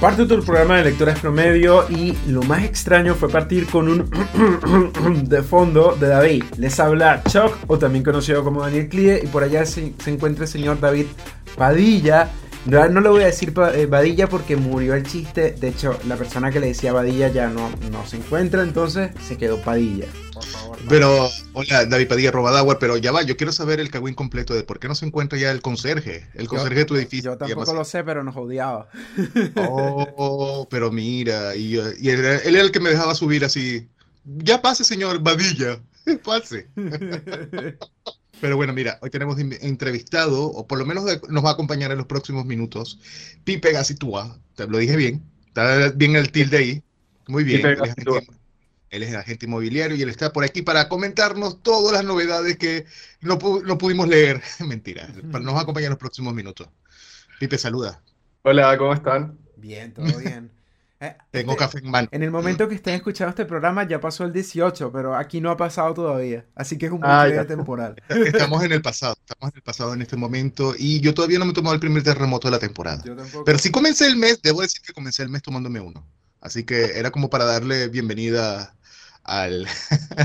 Parte del programa de lectores promedio y lo más extraño fue partir con un de fondo de David. Les habla Chuck, o también conocido como Daniel Clie, y por allá se, encuentra el señor David Padilla. No, no, le voy a decir eh, Badilla porque murió el chiste. De hecho, la persona que le decía Badilla ya no, no se encuentra, entonces se quedó Padilla. Por favor. Pero, hola, David Padilla Robadagua, pero ya va, yo quiero saber el cagüín completo de por qué no se encuentra ya el conserje, el conserje de tu edificio. Yo tampoco lo sé, pero nos odiaba. Oh, pero mira, y, y él, él era el que me dejaba subir así. Ya pase, señor Badilla, pase. Pero bueno, mira, hoy tenemos entrevistado, o por lo menos nos va a acompañar en los próximos minutos, Pipe Gacitúa. Te lo dije bien, está bien el tilde ahí. Muy bien. Él es, es, agente, inmobiliario y él está por aquí para comentarnos todas las novedades que no, no pudimos leer. Mentira, nos va a acompañar en los próximos minutos. Pipe, saluda. Hola, ¿cómo están? Bien, todo bien. Eh, Tengo este, café en mano. En el momento que estén escuchando este programa ya pasó el 18, pero aquí no ha pasado todavía. Así que es un ah, temporal. Estamos en el pasado, estamos en el pasado en este momento y yo todavía no me he tomado el primer terremoto de la temporada. Pero sí comencé el mes, debo decir que comencé el mes tomándome uno. Así que era como para darle bienvenida al,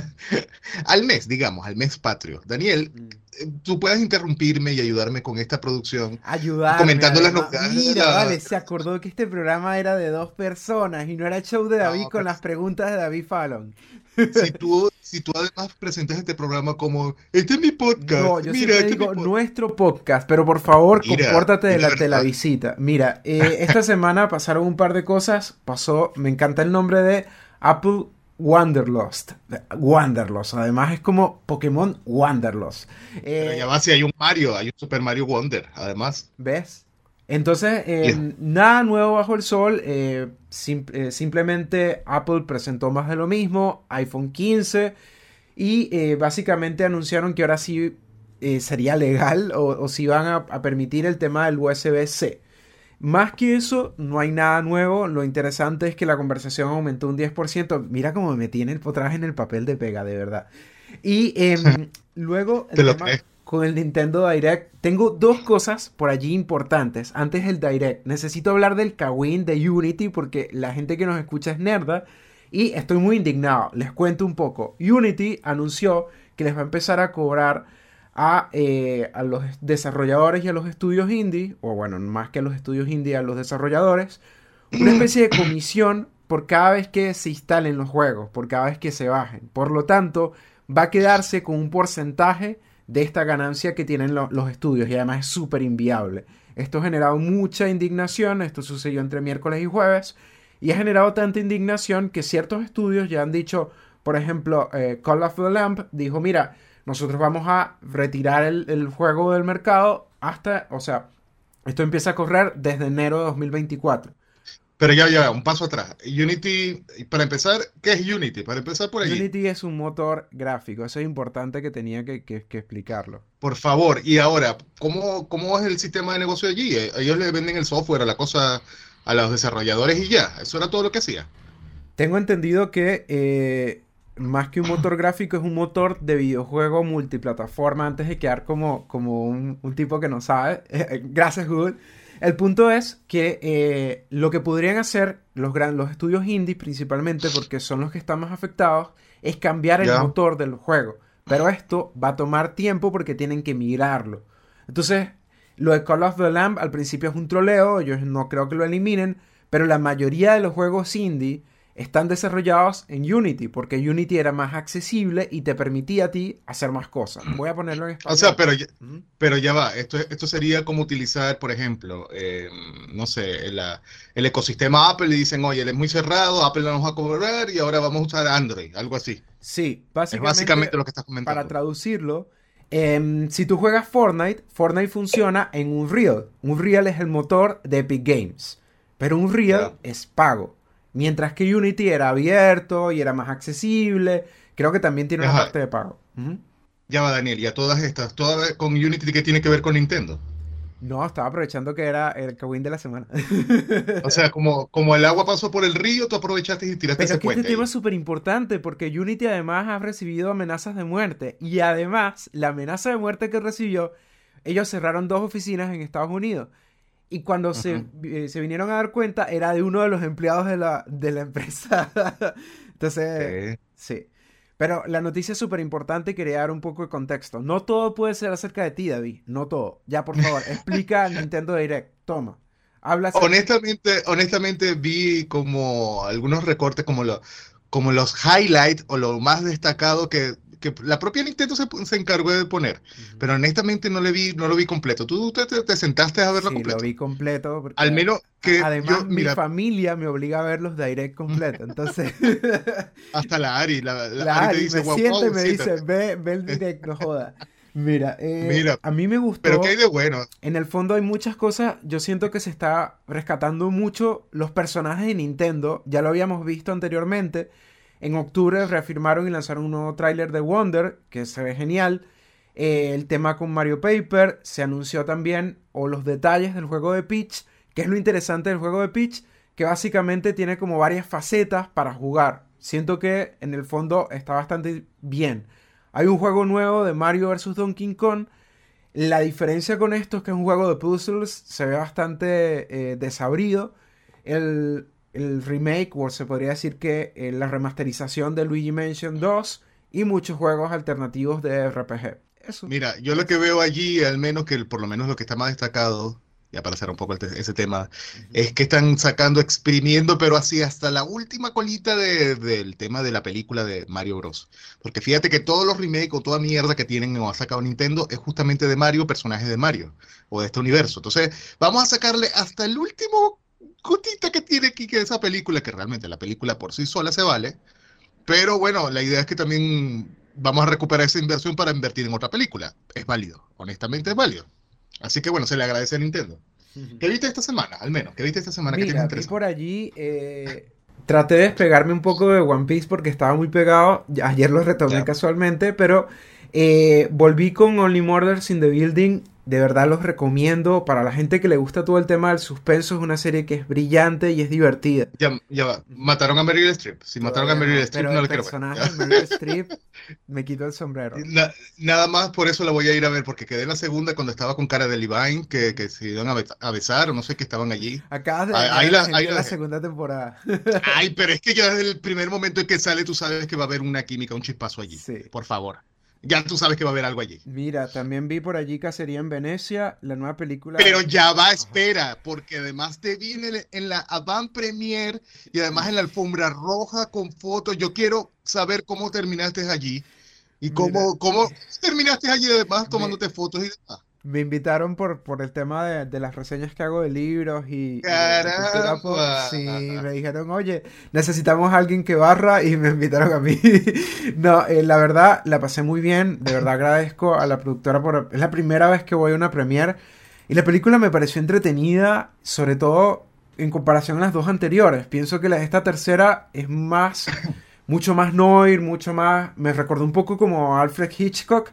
al mes, digamos, al mes patrio. Daniel, mm. eh, tú puedes interrumpirme y ayudarme con esta producción. Ayudarme. Comentando las novedades. Mira, vale, se acordó que este programa era de dos personas y no era el show de David con las preguntas de David Fallon. Si tú, si tú además presentas este programa como, este es mi podcast. No, yo Mira, este digo nuestro podcast, pero por favor, compórtate delante de la visita. Mira, eh, esta semana pasaron un par de cosas. Pasó, me encanta el nombre de Apple Wanderlost. Wanderlost. Además es como Pokémon Wanderlost. Eh, ya va, si hay un Mario, hay un Super Mario Wonder, además. ¿Ves? Entonces, eh, nada nuevo bajo el sol. Eh, simplemente Apple presentó más de lo mismo. iPhone 15. Y básicamente anunciaron que ahora sí sería legal o, o si van a, a permitir el tema del USB-C. Más que eso, no hay nada nuevo. Lo interesante es que la conversación aumentó un 10%. Mira cómo me en el potraje en el papel de pega, de verdad. Y em, luego, con el Nintendo Direct, tengo dos cosas por allí importantes. Antes del Direct, necesito hablar del Kawin de Unity porque la gente que nos escucha es nerda. Y estoy muy indignado. Les cuento un poco. Unity anunció que les va a empezar a cobrar eh, a, los desarrolladores y a los estudios indie, o bueno, más que a los estudios indie, a los desarrolladores, una especie de comisión por cada vez que se instalen los juegos, por cada vez que se bajen. Por lo tanto, va a quedarse con un porcentaje de esta ganancia que tienen los estudios y además es súper inviable. Esto ha generado mucha indignación, esto sucedió entre miércoles y jueves, y ha generado tanta indignación que ciertos estudios ya han dicho, por ejemplo, eh, Call of the Lamp dijo, mira, nosotros vamos a retirar el, juego del mercado hasta, o sea, esto empieza a correr desde enero de 2024. Pero ya, ya, un paso atrás. Unity, para empezar, ¿qué es Unity? Para empezar por ahí. Unity es un motor gráfico, eso es importante que tenía que, explicarlo. Por favor, y ahora, ¿cómo, ¿cómo es el sistema de negocio allí? Ellos le venden el software a la cosa a los desarrolladores y ya, eso era todo lo que hacía. Tengo entendido que eh, más que un motor gráfico, es un motor de videojuego multiplataforma antes de quedar como, como un, tipo que no sabe. Gracias, Google. El punto es que eh, lo que podrían hacer los, los estudios indie, principalmente porque son los que están más afectados, es cambiar el motor del juego. Pero esto va a tomar tiempo porque tienen que migrarlo. Entonces, lo de Call of the Lamb al principio es un troleo, yo no creo que lo eliminen, pero la mayoría de los juegos indie están desarrollados en Unity, porque Unity era más accesible y te permitía a ti hacer más cosas. Voy a ponerlo en español. O sea, pero ya, pero ya va, esto, esto sería como utilizar, por ejemplo, eh, no sé, el ecosistema Apple y dicen, oye, él es muy cerrado, Apple no nos va a cobrar y ahora vamos a usar Android, algo así. Sí, básicamente, es básicamente lo que estás comentando. Para traducirlo, em, si tú juegas Fortnite, Fortnite funciona en Unreal. Unreal es el motor de Epic Games, pero Unreal es pago. Mientras que Unity era abierto y era más accesible. Creo que también tiene una parte de pago. Ya va, Daniel, y a todas estas, todas con Unity que tiene que ver con Nintendo. No, estaba aprovechando que era el Kawin de la semana. O sea, como, como el agua pasó por el río, tú aprovechaste y tiraste Pero ese que este puente. tema ahí. es súper importante porque Unity además ha recibido amenazas de muerte. Y además, la amenaza de muerte que recibió, ellos cerraron dos oficinas en Estados Unidos. Y cuando se, Ujú. eh, se vinieron a dar cuenta, era de uno de los empleados de la, de la empresa. Entonces, Sí. sí. Pero la noticia es súper importante y quería dar un poco de contexto. No todo puede ser acerca de ti, David. No todo. Ya, por favor, explica Nintendo Direct. Toma. Habla acerca- Honestamente, honestamente vi como algunos recortes como, lo, como los highlights o lo más destacado que, que la propia Nintendo se, se encargó de poner. Ujú. Pero honestamente no, le vi, no lo vi completo. ¿Tú te, te- te sentaste a verlo Sí, completo? lo vi completo. porque Al menos que Además, yo, mi mira, familia me obliga a ver los direct completo. Entonces, hasta la Ari, la, la la Ari Ari te dice, me "Guau, sienta y guau, me siéntate". dice, ve, ve el direct, no joda. Mira, eh, Mira, a mí me gustó. Pero ¿qué hay de bueno? En el fondo hay muchas cosas. Yo siento que se está rescatando mucho los personajes de Nintendo. Ya lo habíamos visto anteriormente. En octubre reafirmaron y lanzaron un nuevo tráiler de Wonder, que se ve genial. Eh, el tema con Mario Paper. Se anunció también, o los detalles del juego de Peach. Que es lo interesante del juego de Peach. Que básicamente tiene como varias facetas para jugar. Siento que en el fondo está bastante bien. Hay un juego nuevo de Mario vs. Donkey Kong. La diferencia con esto es que es un juego de puzzles, se ve bastante eh, desabrido. El, el remake, o se podría decir que eh, la remasterización de Luigi Mansion 2 y muchos juegos alternativos de RPG. Eso. Mira, yo lo que veo allí, al menos que por lo menos lo que está más destacado, ya para hacer un poco el te- ese tema, es que están sacando, exprimiendo, pero así hasta la última colita de- del tema de la película de Mario Bros. Porque fíjate que todos los remakes o toda mierda que tienen o ha sacado Nintendo es justamente de Mario, personajes de Mario o de este universo. Entonces, vamos a sacarle hasta el último que tiene aquí que esa película, que realmente la película por sí sola se vale. Pero bueno, la idea es que también vamos a recuperar esa inversión para invertir en otra película. Es válido, honestamente es válido. Así que bueno, se le agradece a Nintendo. ¿Qué viste esta semana? Al menos, ¿qué viste esta semana que Mira, interesante? por allí. eh, traté de despegarme un poco de One Piece porque estaba muy pegado. Ayer lo retomé casualmente, pero eh, volví con Only Murders in the Building. De verdad los recomiendo. Para la gente que le gusta todo el tema del suspenso, es una serie que es brillante y es divertida. Ya, ya va. Mataron a Meryl Streep. Si mataron a Meryl no, Streep, no la quiero ver. Meryl Streep me quitó el sombrero. Na- nada más por eso la voy a ir a ver, porque quedé en la segunda cuando estaba con cara de Levine, que, que se iban a, be- a besar, o no sé, que estaban allí. Acabas de Ahí- la- la la segunda temporada. Ay, pero es que ya desde el primer momento en que sale, tú sabes que va a haber una química, un chispazo allí. Sí. Por favor. Ya tú sabes que va a haber algo allí. Mira, también vi por allí Cacería en Venecia, la nueva película. Pero ya va, espera, porque además te viene en- en la avant premiere y además en la alfombra roja con fotos. Yo quiero saber cómo terminaste allí y cómo, cómo terminaste allí además tomándote fotos y demás. Me invitaron por, por el tema de, de las reseñas que hago de libros y, y. Caramba. Sí, me dijeron, oye, necesitamos a alguien que barra y me invitaron a mí. No, eh, la verdad, la pasé muy bien. De verdad agradezco a la productora por... Es la primera vez que voy a una premiere y la película me pareció entretenida, sobre todo en comparación a las dos anteriores. Pienso que la, esta tercera es más... Mucho más noir, mucho más... Me recordó un poco como Alfred Hitchcock.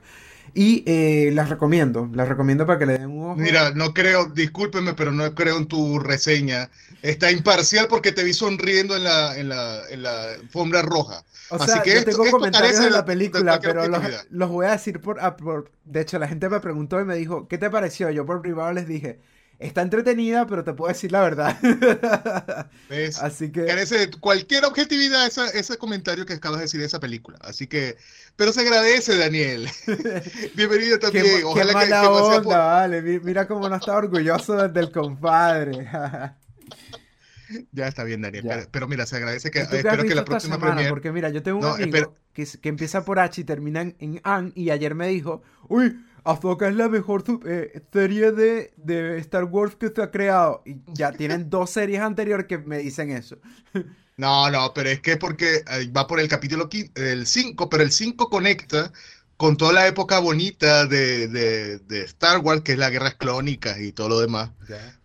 Y eh, las recomiendo, las recomiendo para que le den un ojo. Mira, no creo, discúlpeme, pero no creo en tu reseña. Está imparcial porque te vi sonriendo en la, en la, en la alfombra roja. o así sea, que yo esto- tengo esto comentarios de la película, pero los, los voy a decir por, ah, por- De hecho, la gente me preguntó y me dijo, ¿qué te pareció? Yo por privado les dije, está entretenida, pero te puedo decir la verdad. ¿Ves? Así que... Carece de cualquier objetividad esa- ese comentario que acabas de decir de esa película. Así que, pero se agradece, Daniel. Bienvenido también. qué Ojalá que, mala que onda, por- vale. Mi- Mira cómo no está orgulloso del compadre. Ya está bien, Daniel. Pero, pero mira, se agradece que ¿Y tú qué has espero que la próxima semana? Porque mira, yo tengo un No, amigo que empieza por H y termina en, en An y ayer me dijo, uy, Ahsoka es la mejor eh, serie de, de Star Wars que se ha creado. Y ya tienen dos series anteriores que me dicen eso. No, no, pero es que porque eh, va por el capítulo 5, el 5, pero el 5 conecta con toda la época bonita de, de, Star Wars, que es las guerras clónicas y todo lo demás.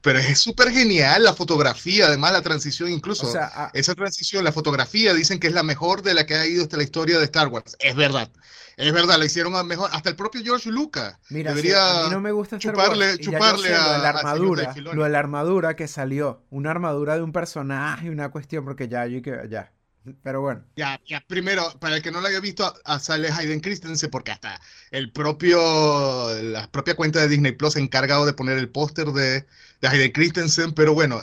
Pero es súper genial la fotografía, además la transición, incluso esa transición, la fotografía, dicen que es la mejor de la que ha ido hasta la historia de Star Wars. Es verdad. Es verdad, la hicieron mejor. Hasta el propio George Lucas. Mira, debería a mí no me gusta chuparle, chuparle a, lo de la armadura. lo de la armadura que salió. Una armadura de un personaje, una cuestión, porque ya, yo que ya. Pero bueno. Ya, ya, primero, para el que no lo haya visto, a sale Hayden Christensen, porque hasta el propio, la propia cuenta de Disney Plus se ha encargado de poner el póster de, de Hayden Christensen, pero bueno,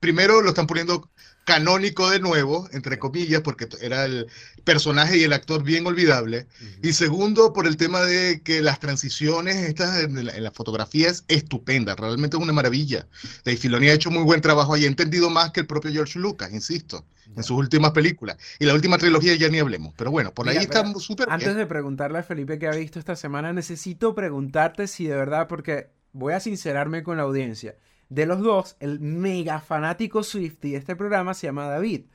primero lo están poniendo canónico de nuevo, entre comillas, porque era el personaje y el actor bien olvidable. Y segundo, por el tema de que las transiciones estas en la, fotografía es estupenda, realmente es una maravilla. Dave Filoni ha hecho muy buen trabajo y ha entendido más que el propio George Lucas, insisto, en sus últimas películas. Y la última trilogía ya ni hablemos, pero bueno, por ahí estamos súper Antes de preguntarle a Felipe qué ha visto esta semana, necesito preguntarte si de verdad, porque voy a sincerarme con la audiencia de los dos, el mega fanático Swifty de este programa se llama David.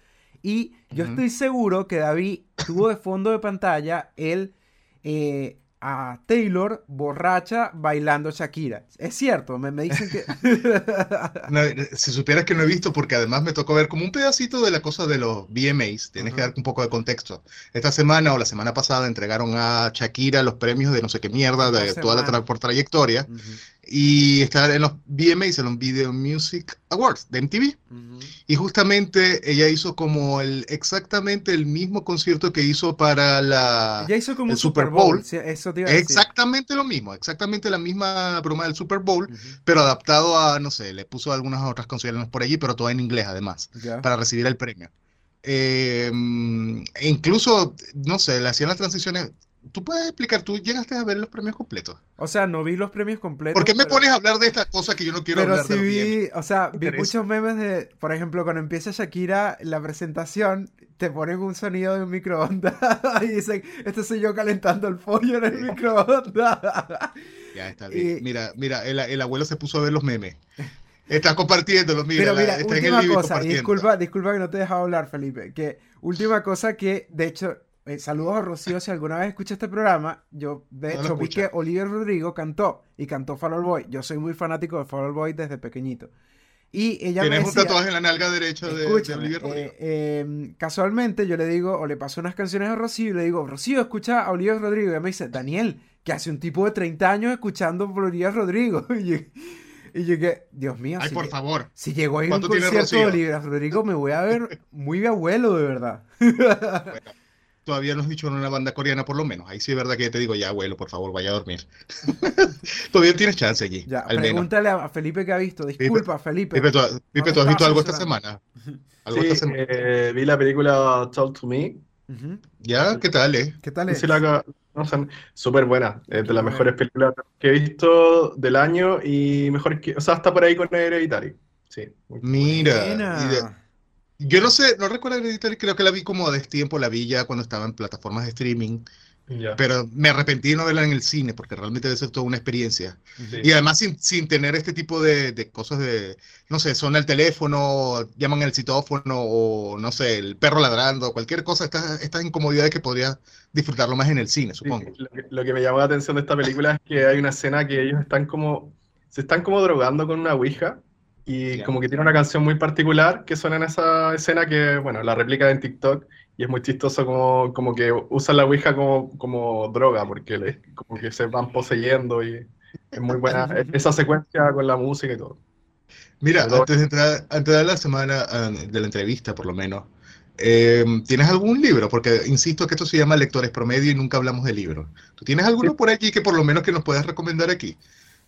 Y yo estoy seguro que David tuvo de fondo de pantalla el eh, a Taylor borracha bailando Shakira. Es cierto, me, me dicen que... si supieras que no he visto, porque además me tocó ver como un pedacito de la cosa de los VMAs, tienes que dar un poco de contexto. Esta semana o la semana pasada entregaron a Shakira los premios de no sé qué mierda, de toda la por trayectoria, y está en los VMAs, en los Video Music Awards de MTV. Y justamente ella hizo como el exactamente el mismo concierto que hizo para la hizo como el Super Bowl. exactamente lo mismo, exactamente la misma broma del Super Bowl, pero adaptado a, no sé, le puso algunas otras consideraciones por allí, pero todo en inglés además, para recibir el premio. Eh, e incluso, no sé, le hacían las transiciones ¿Tú puedes explicar? ¿Tú llegaste a ver los premios completos? O sea, no vi los premios completos. ¿Por qué me pones a hablar de estas cosas que yo no quiero hablar sí vi, o sea, vi muchos memes de, por ejemplo, cuando empieza Shakira la presentación, te ponen un sonido de un microondas y dicen, este soy yo calentando el pollo en el microondas. Ya está bien. mira, mira, el, abuelo se puso a ver los memes. Estás compartiéndolos, mira. Pero mira, última cosa, disculpa, disculpa que no te he dejado hablar, Felipe. Que última cosa que, de hecho, eh, saludos a Rocío, si alguna vez escucha este programa, yo de hecho vi que Oliver Rodrigo cantó y cantó Fall Boy. Yo soy muy fanático de Fall Boy desde pequeñito. Y ella Tienes un tatuaje en la nalga derecha de, Oliver Rodrigo. Eh, em, casualmente yo le digo, o le paso unas canciones a Rocío y le digo, Rocío, escucha a Oliver Rodrigo. Y ella me dice, Daniel, que hace un tipo de 30 años escuchando a Oliver Rodrigo. y yo, que, Dios mío. Ay, por favor. Si llegó a ir a un concierto de Oliver Rodrigo, me voy a ver muy abuelo, de verdad. bueno, todavía no has dicho en una banda coreana por lo menos. Ahí sí es verdad que te digo, ya, abuelo, por favor, vaya a dormir. todavía tienes chance allí. Ya, pregúntale a Felipe que ha visto. Disculpa, Felipe. Felipe, ¿tú, has visto algo esta semana? ¿Algo sí, eh, vi la película Talk to Me. ¿Ya? ¿Qué tal, eh? ¿Qué tal es? Súper buena. Es de las mejores películas que he visto del año y mejor que... O sea, está por ahí con Hereditary. Sí. Mira. Yo no sé, no recuerdo editar, creo que la vi como de tiempo, la vi ya cuando estaba en plataformas de streaming. Pero me arrepentí de no verla en el cine porque realmente debe ser toda una experiencia. Y además sin, sin, tener este tipo de, de, cosas de, no sé, son el teléfono, llaman el citófono o no sé, el perro ladrando, cualquier cosa, estas, estas incomodidades que podría disfrutarlo más en el cine, supongo. lo, que, lo, que, me llamó la atención de esta película es que hay una escena que ellos están como, se están como drogando con una ouija y como que tiene una canción muy particular que suena en esa escena que, bueno, la replica en TikTok y es muy chistoso como, como que usan la Ouija como, como droga, porque como que se van poseyendo y es muy buena esa secuencia con la música y todo. Mira, antes de entrar, antes de la semana ah, de la entrevista, por lo menos, eh, ¿tienes algún libro? Porque insisto que esto se llama Lectores Promedio y nunca hablamos de libros. ¿Tú tienes alguno por aquí que por lo menos que nos puedas recomendar aquí?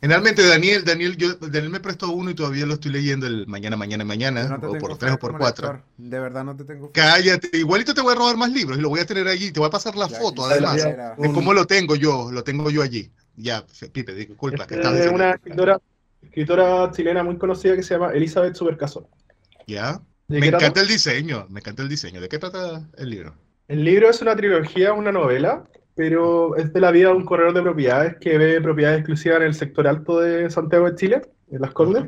Generalmente Daniel, Daniel, yo, Daniel me prestó uno y todavía lo estoy leyendo el mañana, mañana, mañana, o por tres o por cuatro. De verdad no te tengo. Cállate, igualito te voy a robar más libros y lo voy a tener allí. Te voy a pasar la foto, además, de cómo lo tengo yo, lo tengo yo allí. Ya, Pipe, disculpa. que es una escritora, escritora chilena muy conocida que se llama Elizabeth Supercaso. Ya. Me encanta el diseño, me encanta el diseño. ¿De qué trata el libro? El libro es una trilogía, una novela pero es de la vida de un corredor de propiedades que ve propiedades exclusivas en el sector alto de Santiago de Chile, en Las Condes,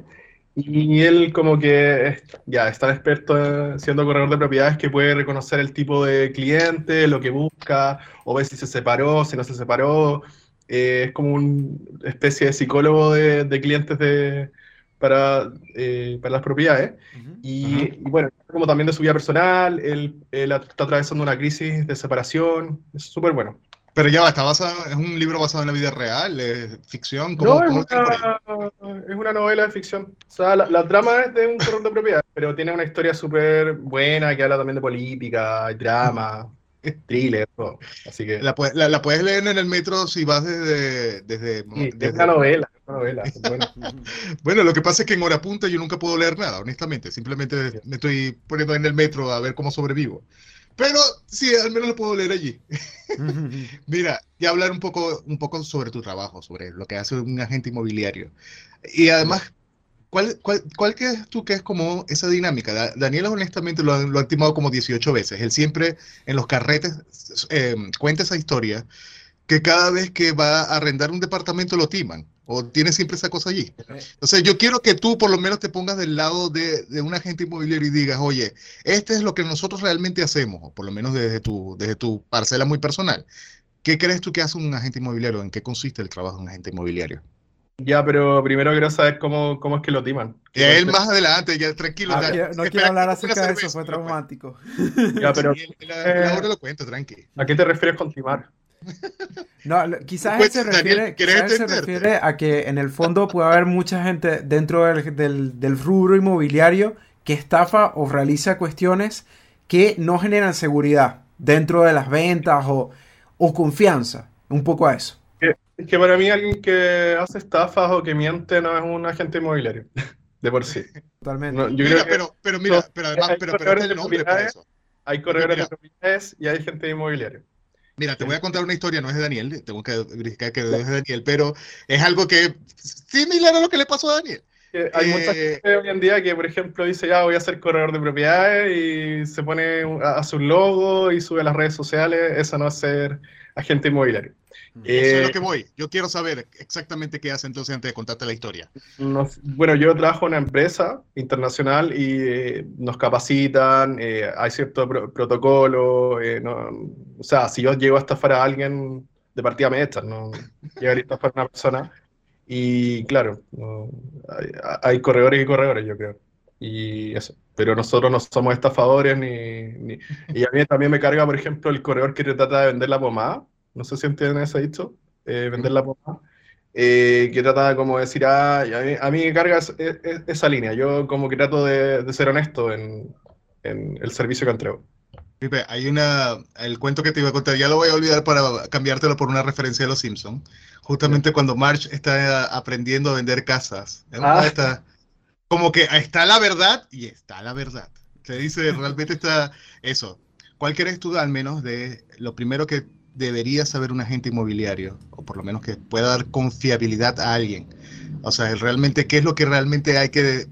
Y él como que ya es tan experto siendo corredor de propiedades que puede reconocer el tipo de cliente, lo que busca, o ver si se separó, si no se separó. Eh, es como una especie de psicólogo de, clientes de, para, eh, para las propiedades. y, bueno, como también de su vida personal, él, él está atravesando una crisis de separación, es súper bueno. Pero ya va, está basado, es un libro basado en la vida real, es ficción. ¿Cómo, no, es, una, novela de ficción. O sea, la, trama es de un corredor de propiedad, pero tiene una historia súper buena que habla también de política, drama, thriller, todo. Así que... La, la, puedes leer en el metro si vas desde... desde, Es una novela, es una novela. bueno. lo que pasa es que en hora punta yo nunca puedo leer nada, honestamente. Simplemente me estoy poniendo en el metro a ver cómo sobrevivo. Pero sí, al menos lo puedo leer allí. Mira, y hablar un poco, un poco sobre tu trabajo, sobre lo que hace un agente inmobiliario. Y además, ¿cuál, cuál, cuál crees tú que es como esa dinámica? Daniel honestamente lo, lo ha timado como 18 veces. Él siempre en los carretes eh, cuenta esa historia que cada vez que va a arrendar un departamento lo timan. ¿O tienes siempre esa cosa allí? Entonces, yo quiero que tú por lo menos te pongas del lado de, de, un agente inmobiliario y digas, oye, este es lo que nosotros realmente hacemos, o por lo menos desde tu, desde tu parcela muy personal. ¿Qué crees tú que hace un agente inmobiliario? ¿En qué consiste el trabajo de un agente inmobiliario? Ya, pero primero quiero saber cómo, cómo es que lo timan. Y él más adelante, ya tranquilo. Ah, no quiero hablar acerca de eso, fue traumático. Ya, pero. ahora lo cuento, tranqui. ¿A qué te refieres con timar? No, quizás él se, refiere, se refiere a que en el fondo puede haber mucha gente dentro del, del, rubro inmobiliario que estafa o realiza cuestiones que no generan seguridad dentro de las ventas o, o confianza. Un poco a eso. Es que para mí alguien que hace estafas o que miente no es un agente inmobiliario, de por sí. Totalmente. yo mira, pero, pero mira, pero además, pero, pero este nombre para eso. Hay corredores de propiedades y hay gente inmobiliaria. Mira, te voy a contar una historia, no es de Daniel, tengo que verificar que no es de Daniel, pero es algo que similar a lo que le pasó a Daniel. Hay mucha eh, gente hoy en día que, por ejemplo, dice, ya voy a ser corredor de propiedades y se pone a, su logo y sube a las redes sociales. Eso no es ser agente inmobiliario. Eso es lo eh, que voy. Yo quiero saber exactamente qué hace entonces antes de contarte la historia. bueno, yo trabajo en una empresa internacional y eh, nos capacitan, eh, hay cierto protocolo. o sea, si yo llego a estafar a alguien, de partida me echan, no llegaría a estafar a una persona. Y claro, hay, corredores y corredores, yo creo. Y eso. Pero nosotros no somos estafadores ni, Y a mí también me carga, por ejemplo, el corredor que te trata de vender la pomada no sé si entienden ese dicho, eh, vender la pomada, eh, que trata como de decir, ah, a, mí, me carga esa línea, yo como que trato de, ser honesto en, el servicio que entrego. Pipe, hay una, el cuento que te iba a contar, ya lo voy a olvidar para cambiártelo por una referencia de Los Simpsons. Justamente cuando Marge está aprendiendo a vender casas. Ah. Está, como que está la verdad y está la verdad. Se dice, realmente está eso. ¿Cuál crees tú al menos de lo primero que debería saber un agente inmobiliario, o por lo menos que pueda dar confiabilidad a alguien? O sea, realmente, ¿qué es lo que realmente hay que,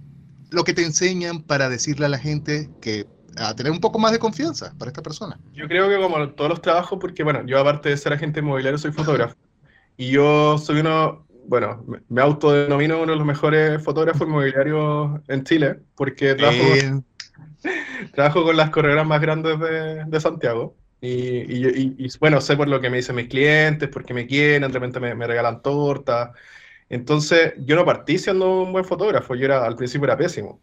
lo que te enseñan para decirle a la gente que a tener un poco más de confianza para esta persona? Yo creo que como todos los trabajos, porque bueno, yo aparte de ser agente inmobiliario soy fotógrafo, y yo soy uno, bueno, me autodenomino uno de los mejores fotógrafos inmobiliarios en Chile, porque trabajo, con, trabajo con las corredoras más grandes de, de Santiago. Y, bueno, sé por lo que me dicen mis clientes, porque me quieren, de repente me, regalan torta. Entonces, yo no partí siendo un buen fotógrafo, yo era, al principio era pésimo.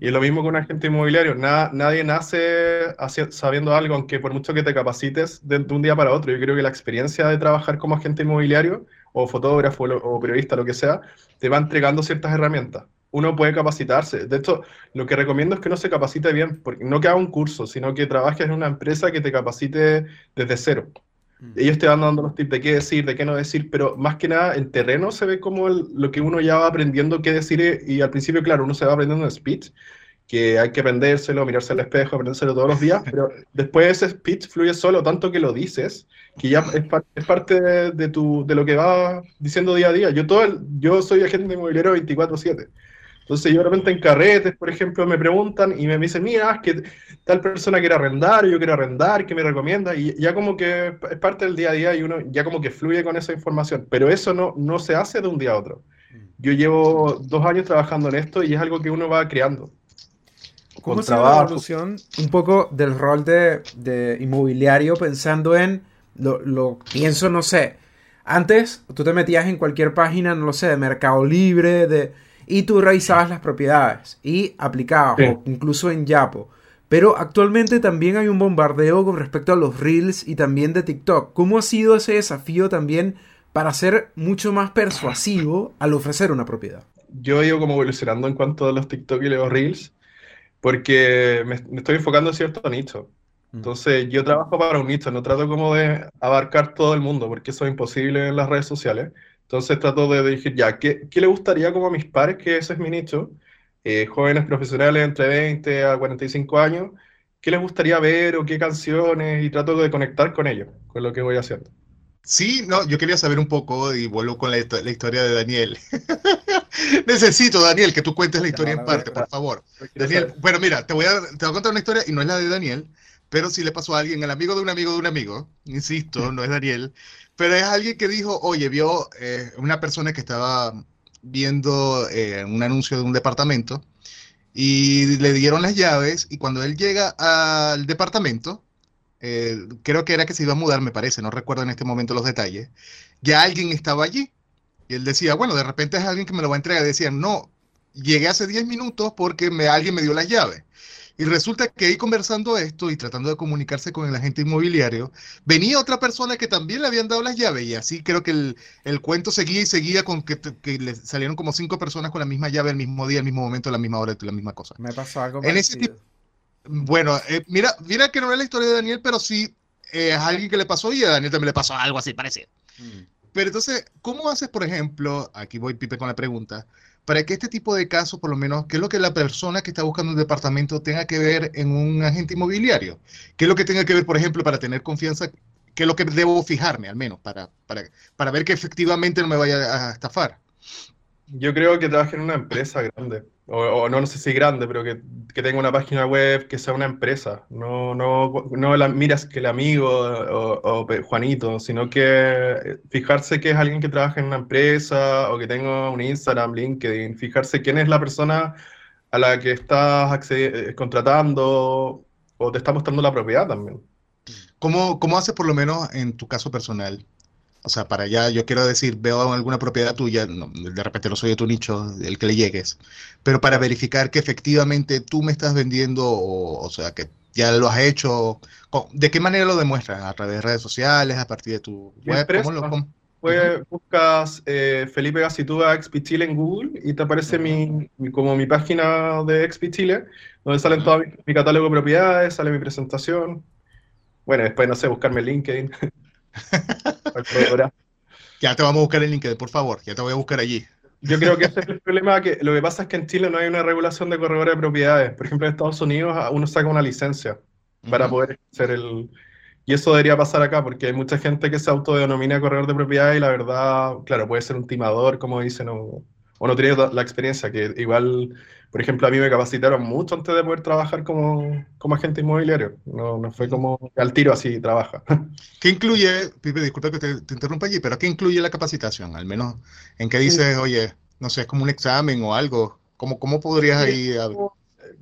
Y es lo mismo con un agente inmobiliario, nadie nace sabiendo algo, aunque por mucho que te capacites de, un día para otro, yo creo que la experiencia de trabajar como agente inmobiliario, o fotógrafo, o periodista, lo que sea, te va entregando ciertas herramientas uno puede capacitarse. De hecho, lo que recomiendo es que no se capacite bien, porque no que haga un curso, sino que trabajes en una empresa que te capacite desde cero. Mm. Ellos te van dando los tips de qué decir, de qué no decir, pero más que nada en terreno se ve como lo que uno ya va aprendiendo qué decir y al principio, claro, uno se va aprendiendo en speech, que hay que aprendérselo, mirarse al espejo, aprendérselo todos los días, pero después ese speech fluye solo, tanto que lo dices, que ya es, es parte de, tu, de lo que va diciendo día a día. Yo, todo el, yo soy agente inmobiliario 24/7. Entonces yo de repente en carretes, por ejemplo, me preguntan y me dicen, mira, es que tal persona quiere arrendar, yo quiero arrendar, ¿qué me recomienda? Y ya como que es parte del día a día y uno ya como que fluye con esa información, pero eso no, no se hace de un día a otro. yo llevo dos años trabajando en esto y es algo que uno va creando. ¿Cómo se la evolución un poco del rol de, de inmobiliario pensando en, lo, lo, pienso, no sé, antes tú te metías en cualquier página, no lo sé, de Mercado Libre, de, y tú revisabas las propiedades y aplicabas, o incluso en Yapo. Pero actualmente también hay un bombardeo con respecto a los reels y también de TikTok. ¿Cómo ha sido ese desafío también para ser mucho más persuasivo al ofrecer una propiedad? Yo he ido como evolucionando en cuanto a los TikTok y los reels, porque me, estoy enfocando en cierto nicho. Mm. Entonces yo trabajo para un nicho, no trato como de abarcar todo el mundo, porque eso es imposible en las redes sociales. Entonces trato de decir, ya, ¿qué, qué le gustaría como a mis pares, que ese es mi nicho? Eh, jóvenes profesionales entre 20 a 45 años, ¿qué les gustaría ver o qué canciones? Y trato de conectar con ellos, con lo que voy haciendo. Sí, no, yo quería saber un poco y vuelvo con la, historia de Daniel. Necesito, Daniel, que tú cuentes la historia en parte, por favor. Daniel, bueno, mira, te voy, a, te voy a contar una historia y no es la de Daniel, pero sí le pasó a alguien, el amigo de un amigo de un amigo, insisto, no es Daniel, pero es alguien que dijo, oye, vio eh, una persona que estaba viendo eh, un anuncio de un departamento y le dieron las llaves y cuando él llega al departamento, eh, creo que era que se iba a mudar, me parece, no recuerdo en este momento los detalles, ya alguien estaba allí. Y él decía, bueno, de repente es alguien que me lo va a entregar. Decían, no, llegué hace 10 minutos porque me, alguien me dio las llaves. Y resulta que ahí conversando esto y tratando de comunicarse con el agente inmobiliario, venía otra persona que también le habían dado las llaves y así creo que el, el cuento seguía y seguía con que, que, le salieron como cinco personas con la misma llave el mismo día, el mismo momento, la misma hora, la misma cosa. Me pasó algo en ese tipo, Bueno, eh, mira, mira que no es la historia de Daniel, pero sí eh, es alguien que le pasó y a Daniel también le pasó algo así parecido. Mm. Pero entonces, ¿cómo haces, por ejemplo, aquí voy Pipe con la pregunta, para que este tipo de casos, por lo menos, ¿qué es lo que la persona que está buscando un departamento tenga que ver en un agente inmobiliario? ¿Qué es lo que tenga que ver, por ejemplo, para tener confianza? ¿Qué es lo que debo fijarme, al menos, para, para, para ver que efectivamente no me vaya a estafar? Yo creo que trabaje en una empresa grande, o, no, no sé si grande, pero que, que, tenga una página web, que sea una empresa. No, no, no la, miras que el amigo o, Juanito, sino que fijarse que es alguien que trabaja en una empresa o que tenga un Instagram, LinkedIn, fijarse quién es la persona a la que estás eh, contratando o te está mostrando la propiedad también. ¿Cómo, ¿Cómo haces por lo menos en tu caso personal? O sea, para allá, yo quiero decir, veo alguna propiedad tuya, de repente no soy de tu nicho, el que le llegues, pero para verificar que efectivamente tú me estás vendiendo, o, sea, que ya lo has hecho, ¿de qué manera lo demuestras? ¿A través de redes sociales, a partir de tu web? ¿Cómo lo, Pues buscas eh, Felipe Gacitúa XP Chile en Google y te aparece mi, como mi página de XP Chile, donde salen todo mi, catálogo de propiedades, sale mi presentación. Bueno, después, no sé, buscarme LinkedIn. ya te vamos a buscar el LinkedIn, por favor, ya te voy a buscar allí. Yo creo que ese es el problema, que lo que pasa es que en Chile no hay una regulación de corredores de propiedades. Por ejemplo, en Estados Unidos uno saca una licencia para poder hacer el... Y eso debería pasar acá, porque hay mucha gente que se autodenomina corredor de propiedades y la verdad, claro, puede ser un timador, como dicen, o, o no tiene la experiencia, que igual por ejemplo, a mí me capacitaron mucho antes de poder trabajar como, como agente inmobiliario. No, no, fue como al tiro así trabaja. ¿Qué incluye, Pipe, disculpa que te, interrumpa allí, pero qué incluye la capacitación? Al menos, ¿en qué dices, oye, no sé, es como un examen o algo? ¿Cómo, cómo podrías ahí...? Como,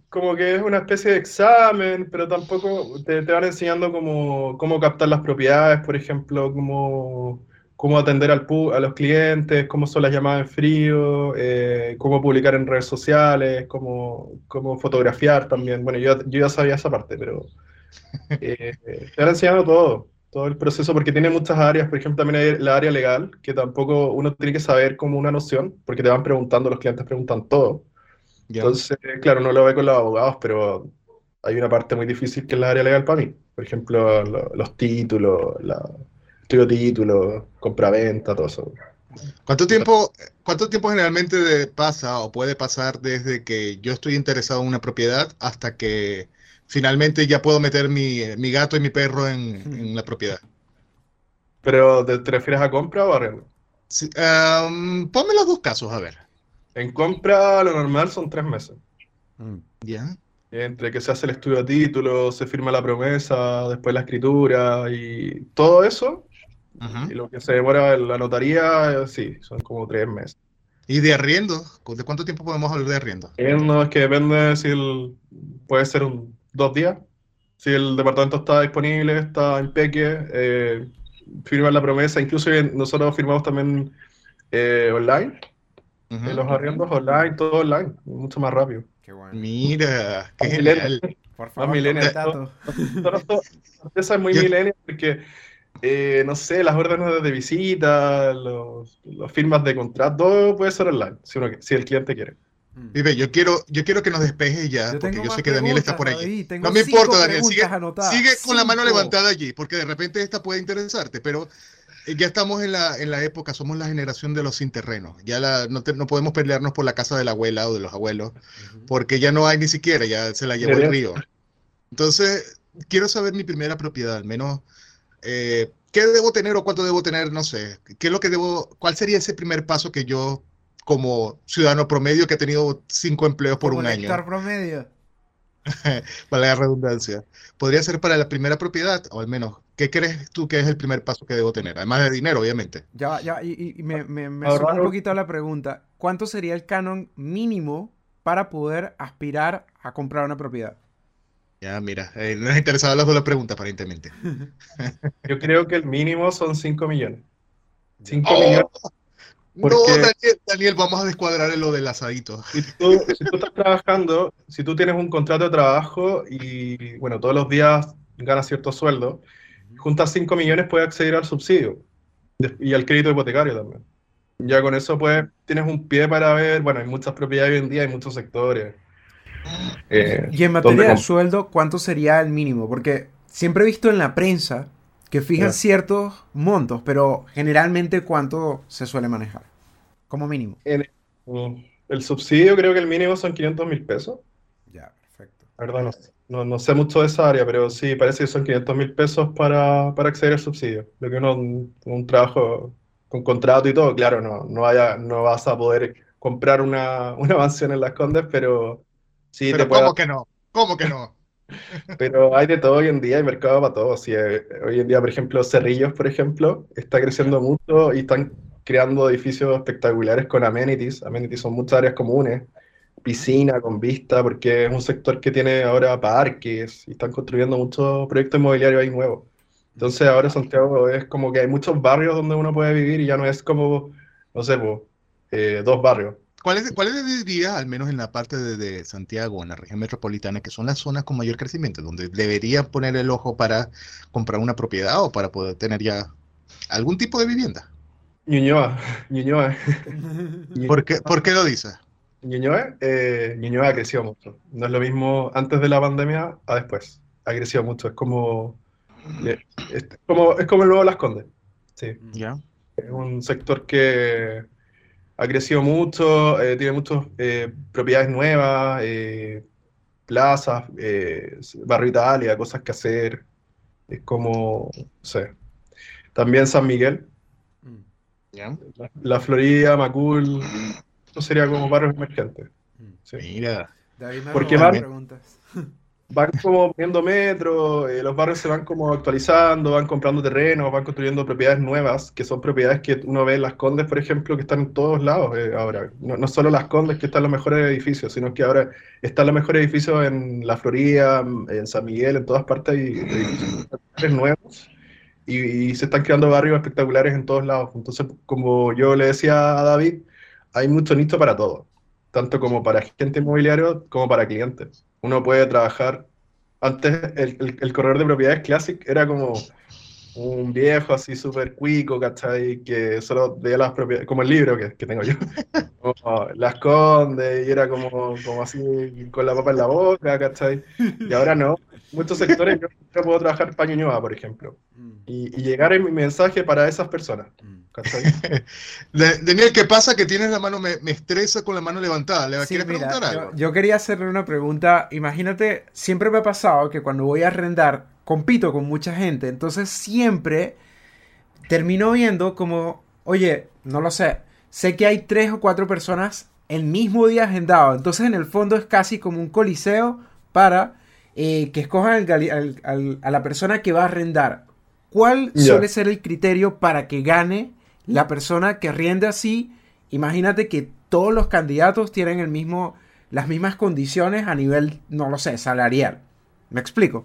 como, que es una especie de examen, pero tampoco te, te van enseñando cómo, cómo captar las propiedades, por ejemplo, cómo cómo atender al a los clientes, cómo son las llamadas en frío, eh, cómo publicar en redes sociales, cómo, cómo fotografiar también. Bueno, yo, yo, ya sabía esa parte, pero eh, te han enseñado todo, todo el proceso, porque tiene muchas áreas, por ejemplo, también hay la área legal, que tampoco uno tiene que saber como una noción, porque te van preguntando, los clientes preguntan todo. Entonces, claro, no lo ve con los abogados, pero hay una parte muy difícil que es la área legal para mí. Por ejemplo, los títulos, la estudio título, compra-venta, todo eso. ¿Cuánto tiempo, ¿Cuánto tiempo generalmente pasa o puede pasar desde que yo estoy interesado en una propiedad hasta que finalmente ya puedo meter mi, gato y mi perro en, la propiedad? ¿Pero te, refieres a compra o a arrendo? ponme los dos casos, a ver. En compra lo normal son tres meses. Mm, ¿Ya? Entre que se hace el estudio de título, se firma la promesa, después la escritura y todo eso, y lo que se demora en la notaría, sí, son como tres meses. ¿Y de arriendo? ¿De cuánto tiempo podemos hablar de arriendo? no, es que depende si el, puede ser un, dos días. Si el departamento está disponible, está en peque, eh, firmar la promesa. Incluso nosotros firmamos también eh, online. en los arriendos online, todo online, mucho más rápido. Qué bueno. Mira, qué genial. Por favor, millennial. Esa es muy millennial porque eh, no sé, las órdenes de visita, los, firmas de contrato, todo puede ser online, si, si el cliente quiere. Mm. Vive, yo quiero, yo quiero que nos despeje ya, porque yo sé que Daniel está por allí. no me importa, Daniel, sigue, sigue con la mano levantada allí, porque de repente esta puede interesarte, pero eh, ya estamos en la, en la época, somos la generación de los sin terrenos. Ya la, no, no, podemos pelearnos por la casa de la abuela o de los abuelos, porque ya no hay ni siquiera, ya se la llevó el río. Entonces, quiero saber mi primera propiedad, al menos eh, ¿qué debo tener o cuánto debo tener? No sé. ¿Qué es lo que debo? ¿Cuál sería ese primer paso que yo, como ciudadano promedio que ha tenido cinco empleos por un año? promedio. para la redundancia. ¿Podría ser para la primera propiedad? O al menos, ¿qué crees tú que es el primer paso que debo tener? Además de dinero, obviamente. Ya, ya, y, me, me, me un poquito la pregunta. ¿Cuánto sería el canon mínimo para poder aspirar a comprar una propiedad? Ya, mira, eh, no es interesado las dos preguntas, aparentemente. Yo creo que el mínimo son 5 millones. 5 millones. No, Daniel, vamos a descuadrar en lo del asadito. Si tú, estás trabajando, si tú tienes un contrato de trabajo y, bueno, todos los días ganas cierto sueldo, juntas 5 millones puedes acceder al subsidio y al crédito hipotecario también. Ya con eso, pues, tienes un pie para ver, bueno, hay muchas propiedades hoy en día, hay muchos sectores. Eh, y en materia de sueldo, ¿cuánto sería el mínimo? Porque siempre he visto en la prensa que fijan ciertos montos, pero generalmente ¿cuánto se suele manejar? Como mínimo. Mm, el, subsidio creo que el mínimo son 500 mil pesos. Ya, perfecto. Verdad, no, no, sé mucho de esa área, pero sí, parece que son 500 mil pesos para, para, acceder al subsidio. Lo que uno, un, trabajo con contrato y todo, claro, no, no, vaya, no vas a poder comprar una, una mansión en Las Condes, pero Sí, Pero ¿cómo que no? ¿Cómo que no? Pero hay de todo hoy en día, hay mercado para todo. Si, eh, hoy en día, por ejemplo, Cerrillos, por ejemplo, está creciendo mucho y están creando edificios espectaculares con amenities. Amenities son muchas áreas comunes, piscina con vista, porque es un sector que tiene ahora parques y están construyendo muchos proyectos inmobiliarios ahí nuevos. Entonces ahora Santiago es como que hay muchos barrios donde uno puede vivir y ya no es como, no sé, pues, dos barrios. ¿Cuáles cuál dirías, al menos en la parte de, Santiago, en la región metropolitana, que son las zonas con mayor crecimiento, donde debería poner el ojo para comprar una propiedad o para poder tener ya algún tipo de vivienda? Ñuñoa, Ñuñoa. ¿Por qué, ¿Por qué lo dices? Ñuñoa, eh, Ñuñoa ha crecido mucho. No es lo mismo antes de la pandemia a después. Ha crecido mucho. Es como, es como, es como el nuevo Las Condes. Sí. Ya. Es un sector que ha crecido mucho, eh, tiene muchas eh, propiedades nuevas, eh, plazas, barrio Italia, cosas que hacer. Es como, no sé. También San Miguel. Mm. La, Florida, Macul, eso sería como barrios emergentes. Sí. Mira. Porque van, preguntas. Van como poniendo metro, eh, los barrios se van como actualizando, van comprando terrenos, van construyendo propiedades nuevas, que son propiedades que uno ve en Las Condes, por ejemplo, que están en todos lados eh, ahora. No, solo Las Condes, que están los mejores edificios, sino que ahora están los mejores edificios en La Florida, en San Miguel, en todas partes, y edificios nuevos. Y, se están creando barrios espectaculares en todos lados. Entonces, como yo le decía a David, hay mucho nicho para todo, tanto como para gente inmobiliario como para clientes uno puede trabajar. Antes el, el, corredor de propiedades Classic era como un viejo así súper cuico, ¿cachai? Que solo veía las propiedades, como el libro que, que tengo yo, las conde y era como, como así con la papa en la boca, ¿cachai? Y ahora no, muchos sectores yo, puedo trabajar para Ñuñoa, por ejemplo, mm. y, y, llegar en mi mensaje para esas personas. Mm. Daniel, ¿qué pasa? Que tienes la mano, me, estresa con la mano levantada. ¿Le quieres preguntar algo? Yo, quería hacerle una pregunta. Imagínate, siempre me ha pasado que cuando voy a arrendar, compito con mucha gente, entonces siempre termino viendo como, oye, no lo sé, sé que hay tres o cuatro personas el mismo día agendado, entonces en el fondo es casi como un coliseo para eh, que escojan a la persona que va a arrendar. ¿Cuál suele ser el criterio para que gane la persona que riende así? Imagínate que todos los candidatos tienen el mismo, las mismas condiciones a nivel, no lo sé, salarial. ¿Me explico?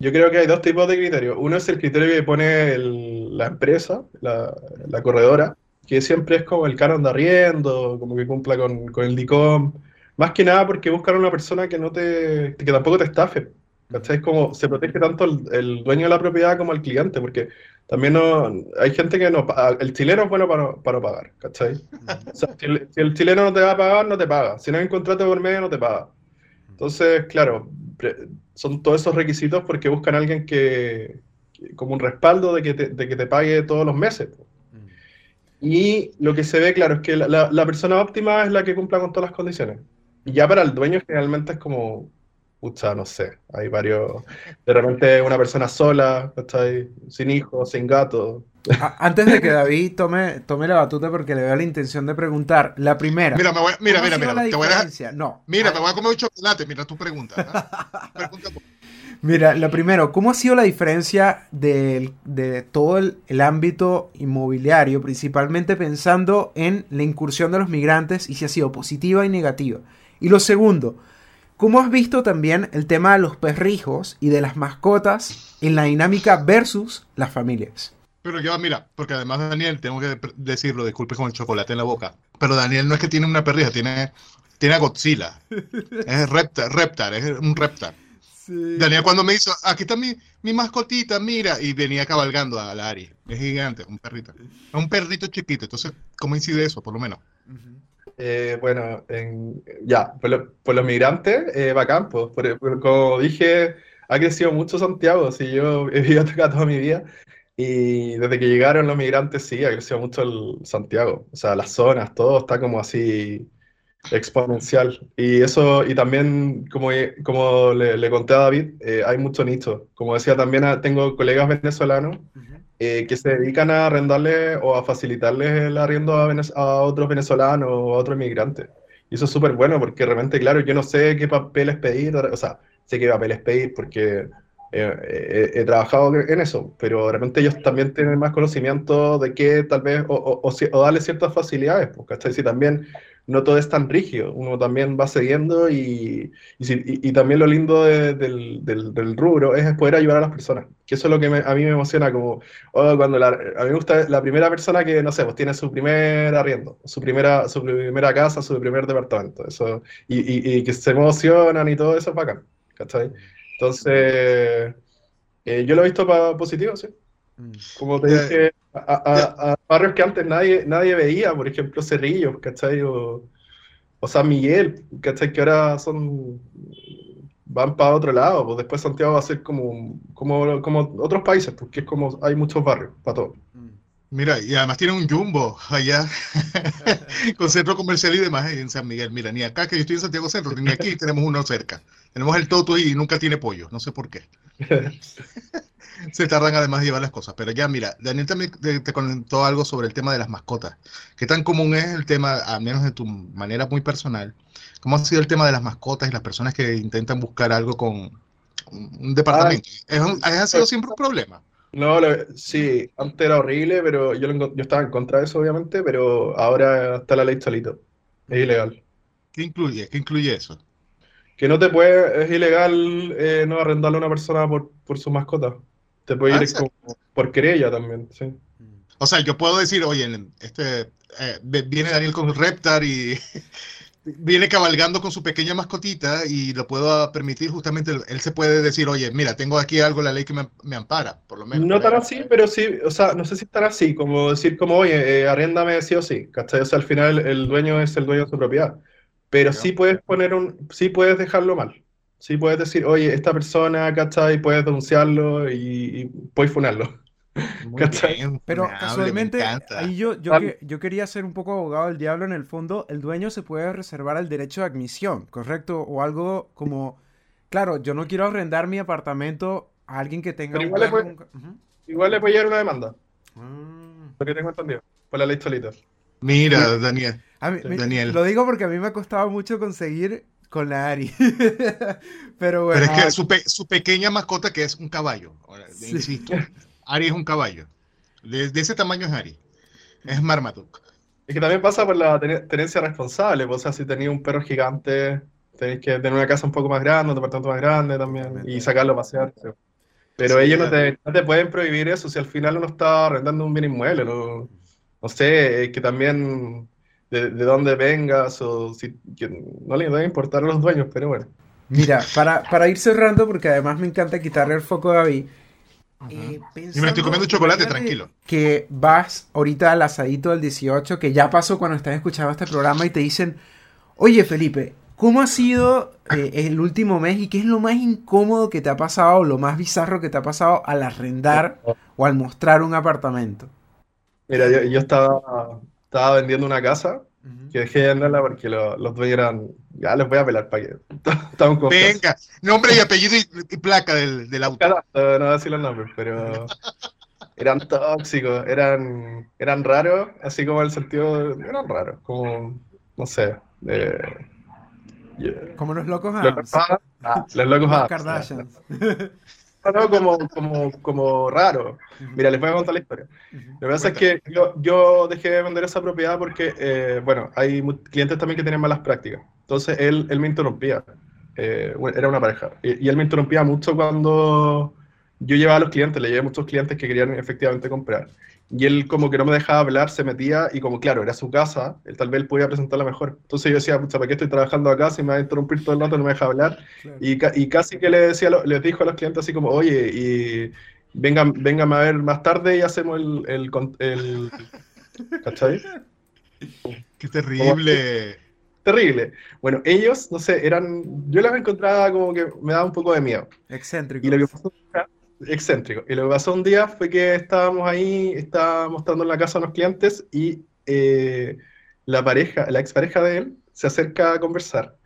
Yo creo que hay dos tipos de criterios. Uno es el criterio que pone la empresa, la, corredora, que siempre es como el canon de arriendo, como que cumpla con, con el DICOM. Más que nada porque buscan una persona que no te, que tampoco te estafe. ¿Cachai? Como se protege tanto el, dueño de la propiedad como el cliente, porque también no, hay gente que no el chileno es bueno para, para pagar, ¿cachai? O sea, si, el, chileno no te va a pagar, no te paga. Si no hay un contrato por medio, no te paga. Entonces, claro, son todos esos requisitos porque buscan a alguien que, como un respaldo de que, te, de que te pague todos los meses. Y lo que se ve, claro, es que la, la persona óptima es la que cumpla con todas las condiciones. Y ya para el dueño generalmente es como, pucha, no sé, hay varios, de repente una persona sola, ¿cachai? Sin hijos, sin gato. Antes de que David tome, tome la batuta porque le veo la intención de preguntar, la primera. Mira, me voy, mira, mira, mira, te voy a No. Mira, me voy a comer un chocolate, mira tu pregunta. mira, lo primero, ¿cómo ha sido la diferencia de, de todo el, el, ámbito inmobiliario, principalmente pensando en la incursión de los migrantes y si ha sido positiva y negativa? Y lo segundo, ¿cómo has visto también el tema de los perrijos y de las mascotas en la dinámica versus las familias? Pero yo, mira, porque además Daniel, tengo que decirlo, disculpe con el chocolate en la boca, pero Daniel no es que tiene una perrija, tiene, tiene a Godzilla. es Reptar, Reptar, es un Reptar. Daniel cuando me hizo, aquí está mi, mi mascotita, mira, y venía cabalgando a la Ari. Es gigante, un perrito. Es un perrito chiquito, entonces, ¿cómo incide eso, por lo menos? Eh, bueno, ya, por, los migrantes, eh, bacán, pues, como dije, ha crecido mucho Santiago, si yo he vivido acá toda mi vida, y desde que llegaron los migrantes, sí, ha crecido mucho el Santiago, o sea, las zonas, todo está como así exponencial, y eso, y también, como, como le, conté a David, eh, hay mucho nicho, como decía, también ah, tengo colegas venezolanos, eh, que se dedican a arrendarle o a facilitarles el arriendo a, a otros venezolanos o a otros inmigrantes. Y eso es súper bueno porque realmente, claro, yo no sé qué papeles pedir, o sea, sé qué papeles pedir porque eh, he, trabajado en eso, pero realmente ellos también tienen más conocimiento de qué tal vez, o, o, o, darle ciertas facilidades, porque ¿cachai? Si también no todo es tan rígido, uno también va siguiendo y, y, también lo lindo del, del, rubro es poder ayudar a las personas, que eso es lo que a mí me emociona, como oh, cuando la, a mí me gusta la primera persona que, no sé, pues tiene su primer arriendo, su primera, su primera casa, su primer departamento, eso, y, que se emocionan y todo eso es bacán, ¿cachai? Entonces, eh, yo lo he visto para positivo, sí. Mm. Como te dije, a, barrios que antes nadie, nadie veía, por ejemplo, Cerrillos, ¿cachai? O, San Miguel, ¿cachai? Que ahora son van para otro lado, pues después Santiago va a ser como, como, como otros países, porque es como hay muchos barrios para todo. Mm. Mira, y además tiene un jumbo allá, con centro comercial y demás en San Miguel. Mira, ni acá que yo estoy en Santiago Centro, ni aquí tenemos uno cerca. Tenemos el Toto y nunca tiene pollo, no sé por qué. se tardan además de llevar las cosas. Pero ya, mira, Daniel también te, comentó algo sobre el tema de las mascotas. ¿Qué tan común es el tema, al menos de tu manera muy personal? ¿Cómo ha sido el tema de las mascotas y las personas que intentan buscar algo con un departamento? ¿Es, ¿Ha sido siempre un problema? No, sí, antes era horrible, pero yo, yo estaba en contra de eso, obviamente, pero ahora está la ley solito. Es ilegal. ¿Qué incluye? ¿Qué incluye eso? Que no te puede, es ilegal eh, no arrendarle a una persona por, por su mascota. Te puede ir ah, por querella también, sí. O sea, yo puedo decir, oye, este eh, viene Daniel con Reptar y viene cabalgando con su pequeña mascotita y lo puedo permitir, justamente él se puede decir, oye, mira, tengo aquí algo, la ley que me, ampara, por lo menos. No tan así, pero sí, o sea, no sé si tan así, como decir, como, oye, eh, arréndame sí o sí, ¿cachai? O sea, al final el dueño es el dueño de su propiedad, pero sí puedes poner un, sí puedes dejarlo mal. Sí, puedes decir, oye, esta persona, ¿cachai? Puedes denunciarlo y, puedes funarlo. Pero casualmente, ahí yo, yo, que, yo quería ser un poco abogado del diablo en el fondo, el dueño se puede reservar el derecho de admisión, ¿correcto? O algo como, claro, yo no quiero arrendar mi apartamento a alguien que tenga... igual, le puede, igual, le puede, llegar una demanda. Ah. Lo que tengo entendido, por la ley solita. Mira, Daniel. Daniel. Lo digo porque a mí me ha costado mucho conseguir con la Ari. Pero bueno. Pero es que su, su, pequeña mascota, que es un caballo, insisto, Ari es un caballo. De, ese tamaño es Ari. Es Marmaduke. Es que también pasa por la tenencia responsable, pues, o sea, si tenéis un perro gigante, tenéis que tener una casa un poco más grande, un departamento más grande también, y sacarlo a pasear. Pero ellos no te, no te, pueden prohibir eso si al final uno está arrendando un bien inmueble, no, no sé, que también de, de, dónde vengas o si no le debe importar a los dueños, pero bueno. Mira, para, para ir cerrando, porque además me encanta quitarle el foco a David, eh, y me estoy comiendo chocolate, tranquilo. Que vas ahorita al asadito del 18, que ya pasó cuando estás escuchando este programa y te dicen, oye Felipe, ¿cómo ha sido eh, el último mes y qué es lo más incómodo que te ha pasado, lo más bizarro que te ha pasado al arrendar o al mostrar un apartamento? Mira, yo, yo estaba, estaba vendiendo una casa que dejé de andarla porque los dueños eran. Ya les voy a pelar para que. Venga, nombre y apellido y, placa del, del auto. No, no voy a decir los nombres, pero. Eran tóxicos, eran, eran raros, así como el sentido. Eran raros, como. No sé. Como los locos Los, ah, los locos Kardashians. Como, como, como raro. Mira, les voy a contar la historia. Lo que pasa es que yo, yo, dejé de vender esa propiedad porque, eh, bueno, hay clientes también que tienen malas prácticas. Entonces él, él me interrumpía. Eh, era una pareja. Y, y, él me interrumpía mucho cuando yo llevaba a los clientes, le llevé muchos clientes que querían efectivamente comprar. Y él como que no me dejaba hablar, se metía y como claro, era su casa, él tal vez podía presentarla mejor. Entonces yo decía, pucha, ¿para qué estoy trabajando acá si me va a interrumpir todo el rato, no me deja hablar? Y, y, casi que le decía, les dijo a los clientes así como, oye, y vengan, vengan a ver más tarde y hacemos el... el, el ¿Cachai? Qué terrible. Terrible. Bueno, ellos, no sé, eran, yo los encontraba como que me daba un poco de miedo. Excéntrico. Y lo que pasó excéntrico. Y lo que pasó un día fue que estábamos ahí, estábamos mostrando en la casa a unos clientes y eh, la pareja, la expareja de él, se acerca a conversar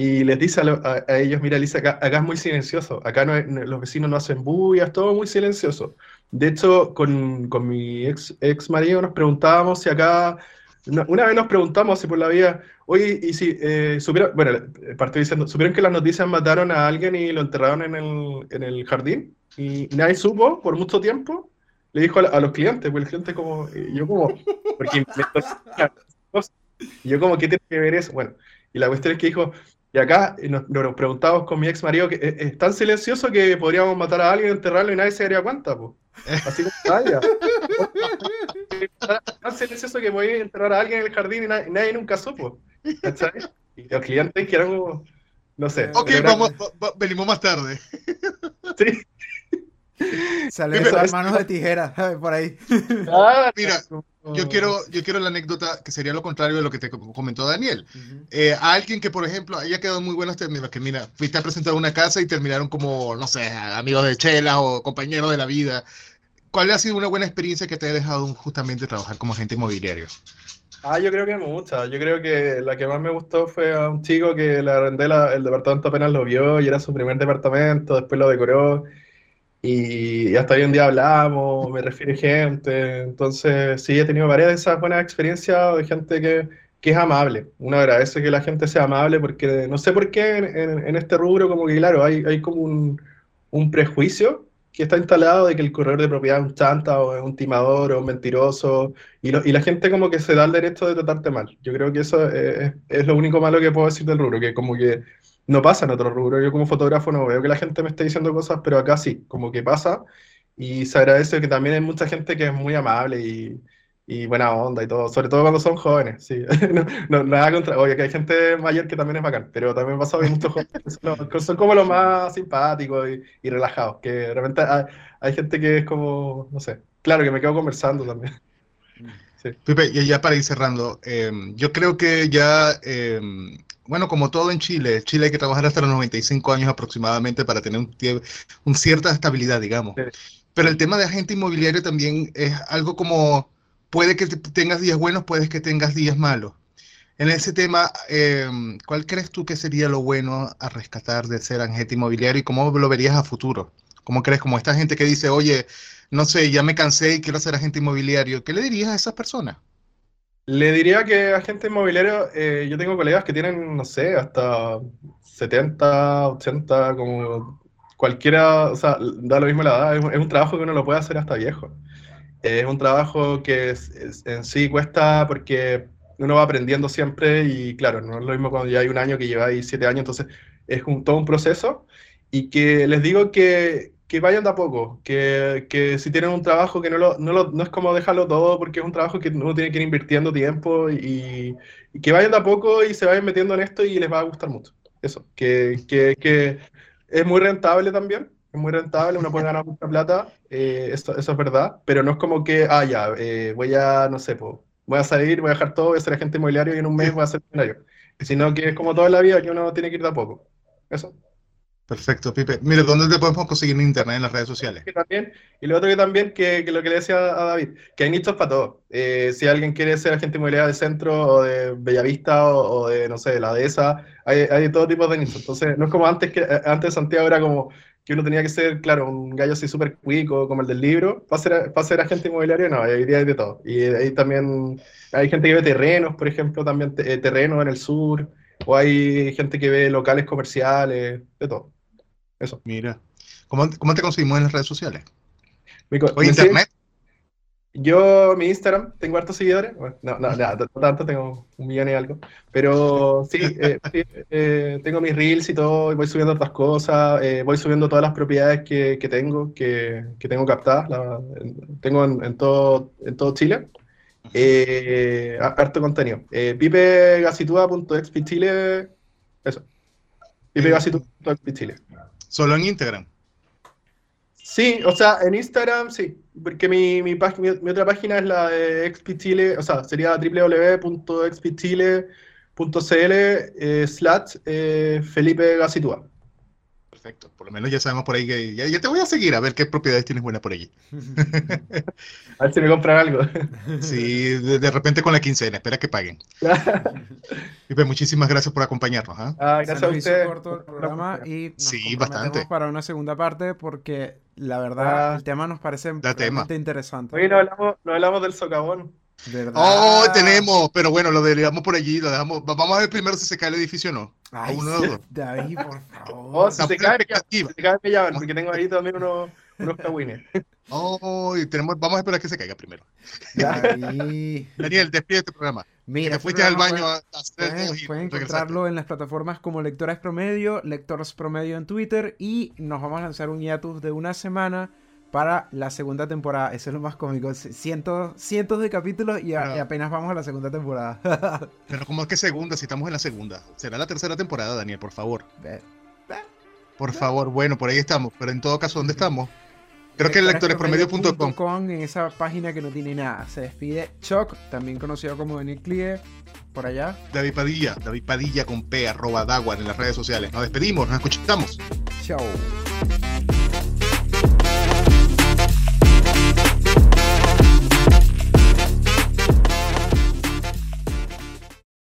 y les dice a, ellos, mira, Lisa, acá, es muy silencioso, acá no, los vecinos no hacen bullas, todo muy silencioso. De hecho, con, con mi ex, ex marido nos preguntábamos si acá, una, vez nos preguntamos si por la vida, oye, y si eh, supieron, bueno, partió diciendo, ¿supieron que las noticias mataron a alguien y lo enterraron en el, en el jardín? Y nadie supo por mucho tiempo, le dijo a, los clientes, pues el cliente como, yo como, porque yo como, ¿qué tiene que ver eso? Bueno, y la cuestión es que dijo, y acá nos, preguntamos con mi ex marido que es, tan silencioso que podríamos matar a alguien, enterrarlo y nadie se daría cuenta, pues. Así como vaya. tan silencioso que podía enterrar a alguien en el jardín y nadie, nunca supo. Y los clientes que eran como, no sé. Ok, vamos, venimos más tarde. Sí. Sale las manos de tijera por ahí. Ah, mira, yo quiero, yo quiero la anécdota que sería lo contrario de lo que te comentó Daniel. Eh, a alguien que, por ejemplo, haya quedado muy buenos términos, que mira, fuiste a presentar una casa y terminaron como, no sé, amigos de chela o compañeros de la vida. ¿Cuál ha sido una buena experiencia que te ha dejado justamente trabajar como agente inmobiliario? Ah, yo creo que muchas. Yo creo que la que más me gustó fue a un chico que le arrendé el departamento apenas lo vio y era su primer departamento, después lo decoró y hasta hoy en día hablamos, me refiere gente. Entonces, sí, he tenido varias de esas buenas experiencias de gente que, que es amable. Uno agradece que la gente sea amable porque no sé por qué en, en, este rubro, como que claro, hay, hay como un, un, prejuicio que está instalado de que el corredor de propiedad es un chanta o es un timador o un mentiroso y, y la gente como que se da el derecho de tratarte mal. Yo creo que eso es, es lo único malo que puedo decir del rubro, que como que no pasa en otro rubro. Yo como fotógrafo no veo que la gente me esté diciendo cosas, pero acá sí, como que pasa. Y se agradece que también hay mucha gente que es muy amable y, y buena onda y todo, sobre todo cuando son jóvenes, sí. no, nada contra, oye, que hay gente mayor que también es bacán, pero también pasa que muchos jóvenes son, son, como los más simpáticos y, y relajados, que de repente hay, hay, gente que es como, no sé, claro que me quedo conversando también. Sí. Pepe, y ya para ir cerrando, eh, yo creo que ya eh, bueno, como todo en Chile, Chile hay que trabajar hasta los 95 años aproximadamente para tener un, cierta estabilidad, digamos. Pero el tema de agente inmobiliario también es algo como, puede que tengas días buenos, puede que tengas días malos. En ese tema, em, ¿cuál crees tú que sería lo bueno a rescatar de ser agente inmobiliario y cómo lo verías a futuro? ¿Cómo crees? Como esta gente que dice, oye, no sé, ya me cansé y quiero ser agente inmobiliario, ¿qué le dirías a esas personas? Le diría que agente inmobiliario, eh, yo tengo colegas que tienen, no sé, hasta 70, 80, como cualquiera, o sea, da lo mismo la edad, es, un trabajo que uno lo puede hacer hasta viejo. Es un trabajo que en sí cuesta porque uno va aprendiendo siempre y claro, no es lo mismo cuando ya hay un año que lleva ahí siete años, entonces es un, todo un proceso y que les digo que, que vayan de a poco, que, que, si tienen un trabajo que no, lo, no, lo, no, es como dejarlo todo porque es un trabajo que uno tiene que ir invirtiendo tiempo y, que vayan de a poco y se vayan metiendo en esto y les va a gustar mucho. Eso, que, que, que es muy rentable también, es muy rentable, uno puede ganar mucha plata, eh, eso, eso, es verdad, pero no es como que, ah, ya, eh, voy a, no sé, voy a salir, voy a dejar todo, voy a ser agente inmobiliario y en un mes voy a ser millonario. Sino que es como toda la vida que uno tiene que ir de a poco. Eso. Perfecto, Pipe. Mire, ¿dónde te podemos conseguir en internet, en las redes sociales? también, y lo otro que también, que, que, lo que le decía a David, que hay nichos para todo. Eh, si alguien quiere ser agente inmobiliario del centro o de Bellavista o, o de, no sé, de la dehesa, hay, hay todo tipo de nichos. Entonces, no es como antes, que antes Santiago era como que uno tenía que ser, claro, un gallo así súper cuico como el del libro, para ser, para ser agente inmobiliario, no, hoy día hay de todo. Y ahí también hay gente que ve terrenos, por ejemplo, también eh, terrenos en el sur, o hay gente que ve locales comerciales, de todo. Eso. Mira, ¿cómo, cómo te conseguimos en las redes sociales? ¿O internet? Yo, mi Instagram, tengo hartos seguidores. no, no, no, tanto, tengo un millón y algo. Pero sí, eh, eh, tengo mis reels y todo, y voy subiendo otras cosas, eh, voy subiendo todas las propiedades que, que tengo, que, que, tengo captadas. La, tengo en, en, todo, en todo Chile. harto contenido. pipegasitúa.expchile, eso. pipegasitúa.expchile. ¿Solo en Instagram? Sí, o sea, en Instagram sí, porque mi, mi, otra página es la de XP o sea, sería www.xpchile.cl eh, slash eh, Felipe Gasitúa. Perfecto, por lo menos ya sabemos por ahí que ya, te voy a seguir a ver qué propiedades tienes buenas por allí. a ver si me compran algo. sí, de, repente con la quincena, espera que paguen. Felipe, muchísimas gracias por acompañarnos. ¿ah? ah gracias a usted. corto el programa y nos sí, bastante. para una segunda parte porque la verdad, ah. el tema nos parece bastante interesante. Hoy no hablamos, no hablamos del socavón. ¿Verdad? Oh, tenemos, pero bueno, lo dejamos por allí, lo dejamos. Vamos a ver primero si se cae el edificio o no. Ay, uno sí, David, por favor. Oh, si se cae, si se cae, me llaman, porque tengo ahí también unos, unos cagüines. Oh, tenemos, vamos a esperar que se caiga primero. Daniel, despide tu programa. Mira, te fuiste al baño a hacer pueden, pueden encontrarlo en las plataformas como Lectores Promedio, Lectores Promedio en Twitter y nos vamos a lanzar un hiatus de una semana para la segunda temporada. Eso es lo más cómico. Cientos, cientos de capítulos y, apenas vamos a la segunda temporada. Pero ¿cómo es que segunda si estamos en la segunda? Será la tercera temporada, Daniel, por favor. Por favor, bueno, por ahí estamos. Pero en todo caso, ¿dónde estamos? Creo que lectorespromedio.com. En esa página que no tiene nada. Se despide Choc, también conocido como Daniel Clie, por allá. David Padilla, David Padilla con P, arroba Daguan en las redes sociales. Nos despedimos, nos escuchamos. Chao.